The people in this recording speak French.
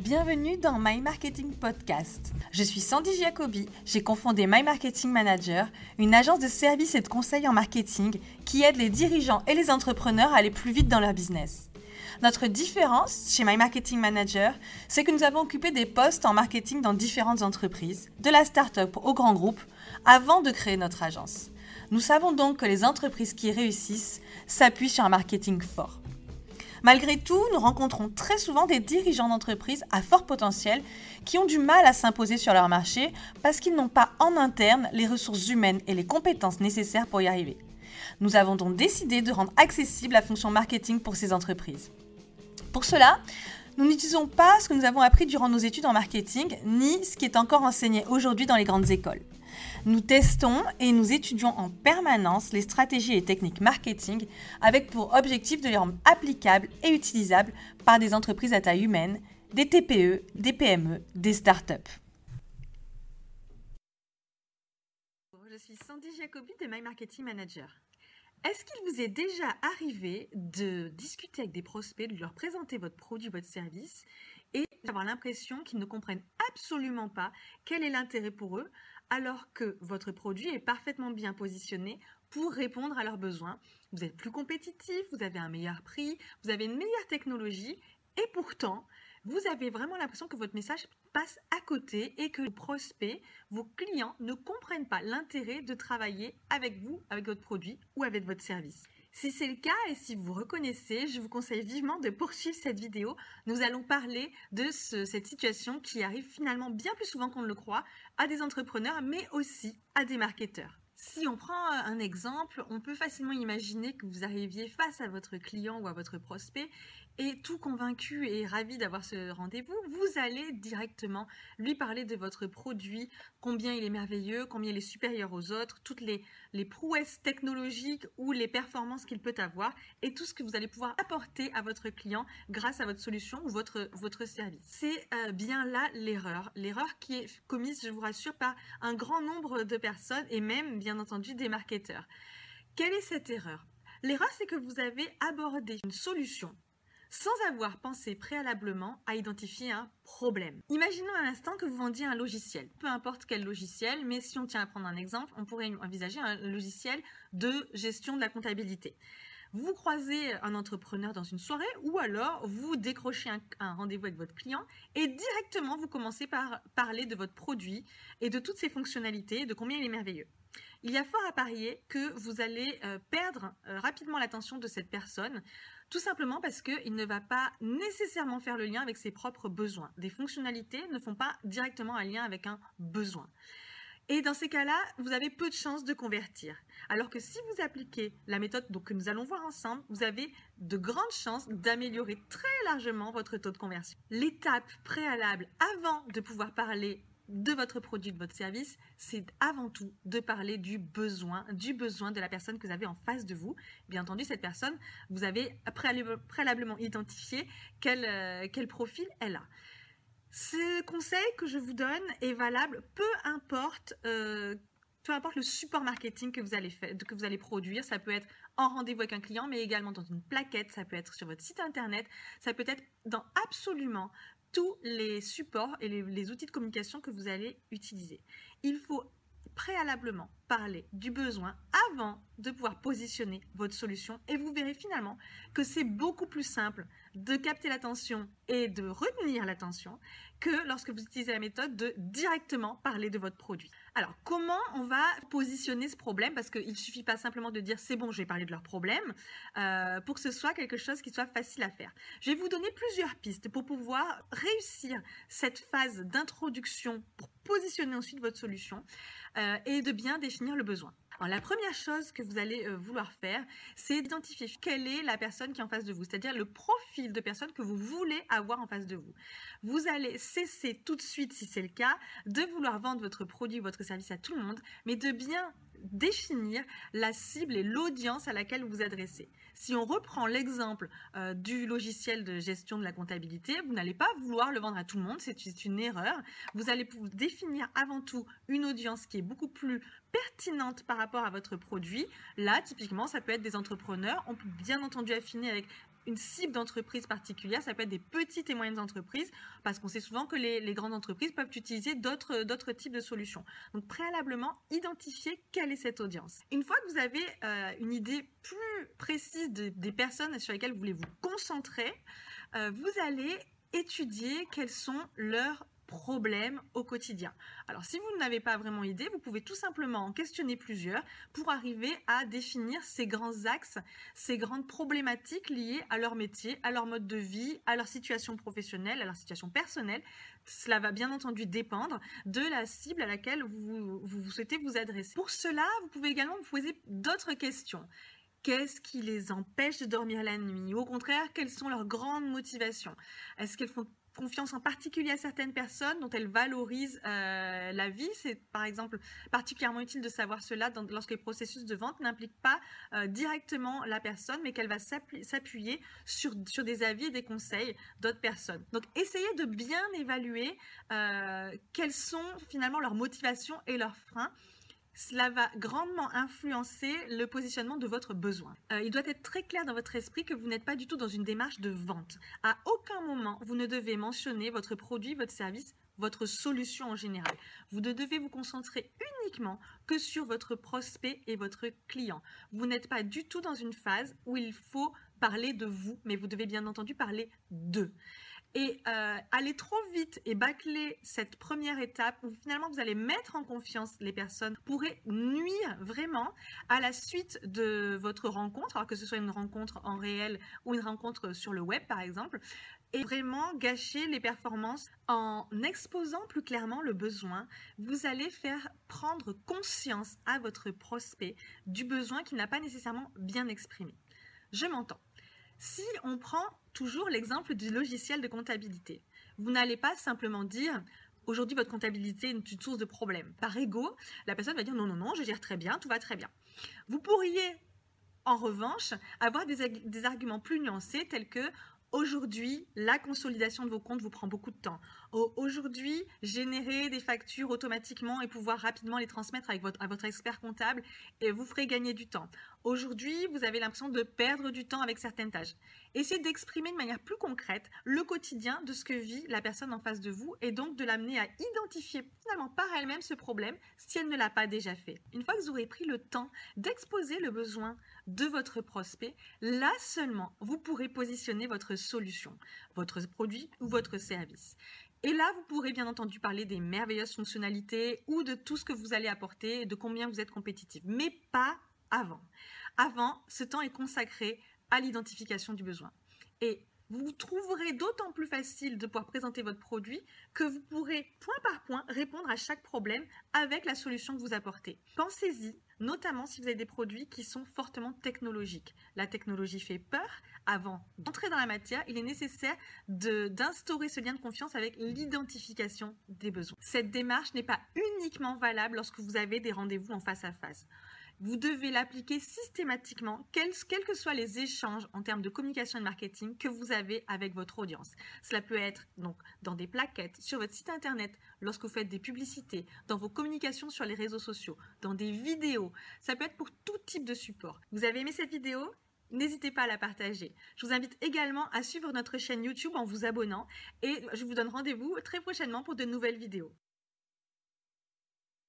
Bienvenue dans My Marketing Podcast. Je suis Sandy Jacobi, j'ai confondé My Marketing Manager, une agence de services et de conseils en marketing qui aide les dirigeants et les entrepreneurs à aller plus vite dans leur business. Notre différence chez My Marketing Manager, c'est que nous avons occupé des postes en marketing dans différentes entreprises, de la start-up au grand groupe, avant de créer notre agence. Nous savons donc que les entreprises qui réussissent s'appuient sur un marketing fort. Malgré tout, nous rencontrons très souvent des dirigeants d'entreprises à fort potentiel qui ont du mal à s'imposer sur leur marché parce qu'ils n'ont pas en interne les ressources humaines et les compétences nécessaires pour y arriver. Nous avons donc décidé de rendre accessible la fonction marketing pour ces entreprises. Pour cela, nous n'utilisons pas ce que nous avons appris durant nos études en marketing, ni ce qui est encore enseigné aujourd'hui dans les grandes écoles. Nous testons et nous étudions en permanence les stratégies et techniques marketing avec pour objectif de les rendre applicables et utilisables par des entreprises à taille humaine, des TPE, des PME, des startups. Je suis Sandy Jacobi de My Marketing Manager. Est-ce qu'il vous est déjà arrivé de discuter avec des prospects, de leur présenter votre produit, votre service et d'avoir l'impression qu'ils ne comprennent absolument pas quel est l'intérêt pour eux alors que votre produit est parfaitement bien positionné pour répondre à leurs besoins. Vous êtes plus compétitif, vous avez un meilleur prix, vous avez une meilleure technologie et pourtant, vous avez vraiment l'impression que votre message passe à côté et que vos prospects, vos clients ne comprennent pas l'intérêt de travailler avec vous, avec votre produit ou avec votre service. Si c'est le cas et si vous reconnaissez, je vous conseille vivement de poursuivre cette vidéo. Nous allons parler de cette situation qui arrive finalement bien plus souvent qu'on ne le croit à des entrepreneurs, mais aussi à des marketeurs. Si on prend un exemple, on peut facilement imaginer que vous arriviez face à votre client ou à votre prospect et tout convaincu et ravi d'avoir ce rendez-vous, vous allez directement lui parler de votre produit, combien il est merveilleux, combien il est supérieur aux autres, toutes les, les prouesses technologiques ou les performances qu'il peut avoir et tout ce que vous allez pouvoir apporter à votre client grâce à votre solution ou votre, votre service. C'est euh, bien là l'erreur. L'erreur qui est commise, je vous rassure, par un grand nombre de personnes et même, bien entendu, des marketeurs. Quelle est cette erreur? L'erreur, c'est que vous avez abordé une solution sans avoir pensé préalablement à identifier un problème. Imaginons un instant que vous vendiez un logiciel, peu importe quel logiciel, mais si on tient à prendre un exemple, on pourrait envisager un logiciel de gestion de la comptabilité. Vous croisez un entrepreneur dans une soirée ou alors vous décrochez un, rendez-vous avec votre client et directement vous commencez par parler de votre produit et de toutes ses fonctionnalités, de combien il est merveilleux. Il y a fort à parier que vous allez euh, perdre euh, rapidement l'attention de cette personne tout simplement parce qu'il ne va pas nécessairement faire le lien avec ses propres besoins. Des fonctionnalités ne font pas directement un lien avec un besoin. Et dans ces cas-là, vous avez peu de chances de convertir. Alors que si vous appliquez la méthode que nous allons voir ensemble, vous avez de grandes chances d'améliorer très largement votre taux de conversion. L'étape préalable avant de pouvoir parler de votre produit, de votre service, c'est avant tout de parler du besoin, du besoin de la personne que vous avez en face de vous. Bien entendu, cette personne, vous avez préalablement identifié euh, quel profil elle a. Ce conseil que je vous donne est valable peu importe, euh, peu importe le support marketing que vous, allez faire, que vous allez produire. Ça peut être en rendez-vous avec un client, mais également dans une plaquette. Ça peut être sur votre site internet. Ça peut être dans absolument tous les supports et les, outils de communication que vous allez utiliser. Il faut préalablement parler du besoin avant de pouvoir positionner votre solution et vous verrez finalement que c'est beaucoup plus simple de capter l'attention et de retenir l'attention que lorsque vous utilisez la méthode de directement parler de votre produit. Alors, comment on va positionner ce problème? Parce qu'il ne suffit pas simplement de dire c'est bon, je vais parler de leur problème, euh, pour que ce soit quelque chose qui soit facile à faire. Je vais vous donner plusieurs pistes pour pouvoir réussir cette phase d'introduction pour positionner ensuite votre solution euh, et de bien définir le besoin. La première chose que vous allez euh, vouloir faire, c'est d'identifier quelle est la personne qui est en face de vous, c'est-à-dire le profil de personne que vous voulez avoir en face de vous. Vous allez cesser tout de suite, si c'est le cas, de vouloir vendre votre produit, votre service à tout le monde, mais de bien définir la cible et l'audience à laquelle vous vous adressez. Si on reprend l'exemple euh, du logiciel de gestion de la comptabilité, vous n'allez pas vouloir le vendre à tout le monde, c'est une erreur. Vous allez définir avant tout une audience qui est beaucoup plus pertinente par rapport à votre produit. Là, typiquement, ça peut être des entrepreneurs. On peut bien entendu affiner avec une cible d'entreprise particulière. Ça peut être des petites et moyennes entreprises, parce qu'on sait souvent que les, grandes entreprises peuvent utiliser d'autres types de solutions. Donc préalablement, identifier quelle est cette audience. Une fois que vous avez euh, une idée plus précise des personnes sur lesquelles vous voulez vous concentrer, euh, vous allez étudier quels sont leurs problèmes au quotidien. Alors si vous n'avez pas vraiment idée, vous pouvez tout simplement en questionner plusieurs pour arriver à définir ces grands axes, ces grandes problématiques liées à leur métier, à leur mode de vie, à leur situation professionnelle, à leur situation personnelle. Cela va bien entendu dépendre de la cible à laquelle vous, vous souhaitez vous adresser. Pour cela, vous pouvez également vous poser d'autres questions. Qu'est-ce qui les empêche de dormir la nuit? Au contraire, quelles sont leurs grandes motivations? Est-ce qu'elles font confiance en particulier à certaines personnes dont elles valorisent euh, la vie. C'est par exemple particulièrement utile de savoir cela lorsque le processus de vente n'implique pas euh, directement la personne, mais qu'elle va s'appuyer sur, sur des avis et des conseils d'autres personnes. Donc essayez de bien évaluer euh, quelles sont finalement leurs motivations et leurs freins cela va grandement influencer le positionnement de votre besoin. Euh, il doit être très clair dans votre esprit que vous n'êtes pas du tout dans une démarche de vente. À aucun moment, vous ne devez mentionner votre produit, votre service, votre solution en général. Vous ne devez vous concentrer uniquement que sur votre prospect et votre client. Vous n'êtes pas du tout dans une phase où il faut parler de vous, mais vous devez bien entendu parler d'eux. Et euh, aller trop vite et bâcler cette première étape où finalement vous allez mettre en confiance les personnes pourrait nuire vraiment à la suite de votre rencontre, alors que ce soit une rencontre en réel ou une rencontre sur le web par exemple, et vraiment gâcher les performances en exposant plus clairement le besoin. Vous allez faire prendre conscience à votre prospect du besoin qui n'a pas nécessairement bien exprimé. Je m'entends. Si on prend toujours l'exemple du logiciel de comptabilité, vous n'allez pas simplement dire aujourd'hui votre comptabilité est une source de problème. Par ego, la personne va dire non, non, non, je gère très bien, tout va très bien. Vous pourriez en revanche avoir des, arguments plus nuancés tels que Aujourd'hui, la consolidation de vos comptes vous prend beaucoup de temps. Aujourd'hui, générer des factures automatiquement et pouvoir rapidement les transmettre avec à votre expert comptable vous ferez gagner du temps. Aujourd'hui, vous avez l'impression de perdre du temps avec certaines tâches. Essayez d'exprimer de manière plus concrète le quotidien de ce que vit la personne en face de vous et donc de l'amener à identifier finalement par elle-même ce problème si elle ne l'a pas déjà fait. Une fois que vous aurez pris le temps d'exposer le besoin de votre prospect, là seulement vous pourrez positionner votre solution, votre produit ou votre service. Et là, vous pourrez bien entendu parler des merveilleuses fonctionnalités ou de tout ce que vous allez apporter de combien vous êtes compétitif, mais pas avant. Avant, ce temps est consacré à l'identification du besoin. Et vous trouverez d'autant plus facile de pouvoir présenter votre produit que vous pourrez point par point répondre à chaque problème avec la solution que vous apportez. Pensez-y, notamment si vous avez des produits qui sont fortement technologiques. La technologie fait peur. Avant d'entrer dans la matière, il est nécessaire d'instaurer ce lien de confiance avec l'identification des besoins. Cette démarche n'est pas uniquement valable lorsque vous avez des rendez-vous en face à face. Vous devez l'appliquer systématiquement, quels, que soient les échanges en termes de communication et de marketing que vous avez avec votre audience. Cela peut être donc dans des plaquettes, sur votre site internet, lorsque vous faites des publicités, dans vos communications sur les réseaux sociaux, dans des vidéos. Ça peut être pour tout type de support. Vous avez aimé cette vidéo? N'hésitez pas à la partager. Je vous invite également à suivre notre chaîne YouTube en vous abonnant et je vous donne rendez-vous très prochainement pour de nouvelles vidéos.